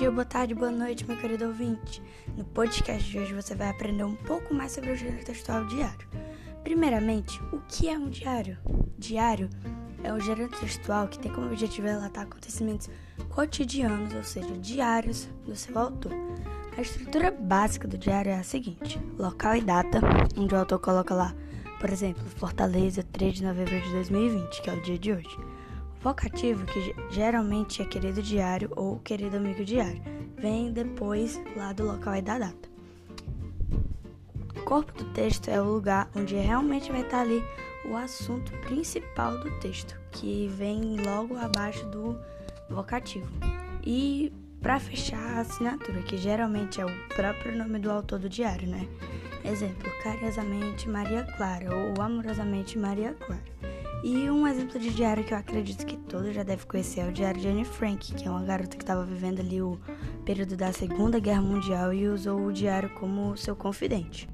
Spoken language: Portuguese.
dia, boa tarde, boa noite, meu querido ouvinte. No podcast de hoje você vai aprender um pouco mais sobre o gênero textual diário. Primeiramente, o que é um diário? Diário é um gênero textual que tem como objetivo relatar acontecimentos cotidianos, ou seja, diários do seu autor. A estrutura básica do diário é a seguinte: local e data, onde o autor coloca lá, por exemplo, Fortaleza, 3 de novembro de 2020, que é o dia de hoje. Vocativo, que geralmente é querido diário ou querido amigo diário, vem depois lá do local e da data. Corpo do texto é o lugar onde realmente vai estar ali o assunto principal do texto, que vem logo abaixo do vocativo. E para fechar a assinatura, que geralmente é o próprio nome do autor do diário, né? Exemplo, carinhosamente Maria Clara ou amorosamente Maria Clara. E um exemplo de diário que eu acredito que todos já devem conhecer é o diário de Anne Frank, que é uma garota que estava vivendo ali o período da Segunda Guerra Mundial e usou o diário como seu confidente.